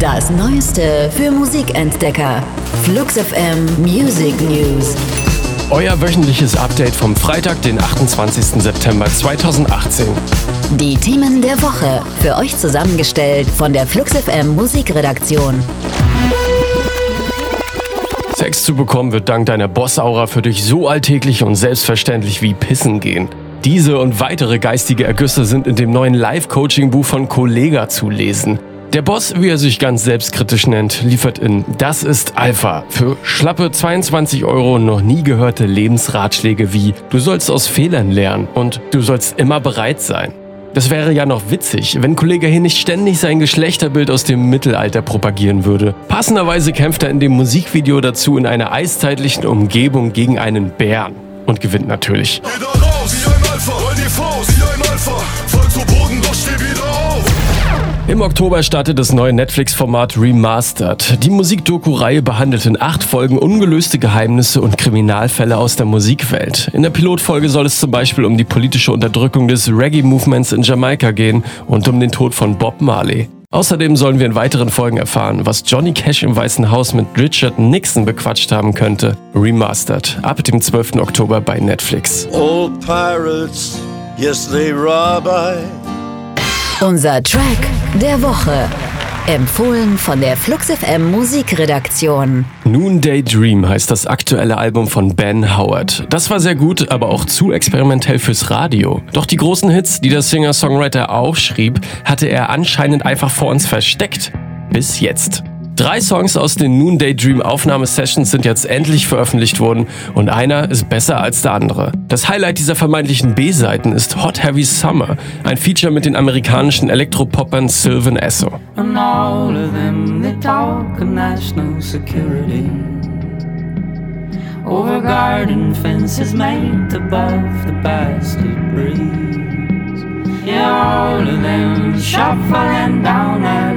Das Neueste für Musikentdecker. Flux FM Music News. Euer wöchentliches Update vom Freitag, den 28. September 2018. Die Themen der Woche. Für euch zusammengestellt von der Flux FM Musikredaktion. Sex zu bekommen wird dank deiner Bossaura für dich so alltäglich und selbstverständlich wie Pissen gehen. Diese und weitere geistige Ergüsse sind in dem neuen Live-Coaching-Buch von Kollega zu lesen. Der Boss, wie er sich ganz selbstkritisch nennt, liefert in Das ist Alpha für schlappe 22 Euro noch nie gehörte Lebensratschläge wie Du sollst aus Fehlern lernen und du sollst immer bereit sein. Das wäre ja noch witzig, wenn Kollege hier nicht ständig sein Geschlechterbild aus dem Mittelalter propagieren würde. Passenderweise kämpft er in dem Musikvideo dazu in einer eiszeitlichen Umgebung gegen einen Bären und gewinnt natürlich. Geh raus, wie ein Alpha, die Faust, wie ein Alpha, fall zu Boden, doch steh wieder auf. Im Oktober startet das neue Netflix-Format Remastered. Die Musikdoku-Reihe behandelt in acht Folgen ungelöste Geheimnisse und Kriminalfälle aus der Musikwelt. In der Pilotfolge soll es zum Beispiel um die politische Unterdrückung des Reggae-Movements in Jamaika gehen und um den Tod von Bob Marley. Außerdem sollen wir in weiteren Folgen erfahren, was Johnny Cash im Weißen Haus mit Richard Nixon bequatscht haben könnte. Remastered, ab dem 12. Oktober bei Netflix. Old pirates, yes, they rob I. Unser Track der Woche. Empfohlen von der Flux FM Musikredaktion. Noonday Dream heißt das aktuelle Album von Ben Howard. Das war sehr gut, aber auch zu experimentell fürs Radio. Doch die großen Hits, die der Singer-Songwriter aufschrieb, hatte er anscheinend einfach vor uns versteckt. Bis jetzt. Drei Songs aus den Noonday Dream Aufnahmesessions sind jetzt endlich veröffentlicht worden und einer ist besser als der andere. Das Highlight dieser vermeintlichen B-Seiten ist Hot Heavy Summer, ein Feature mit den amerikanischen Elektropoppern Sylvan Esso. Over garden fences made above the bastard breeze. Yeah, all of them shuffling down that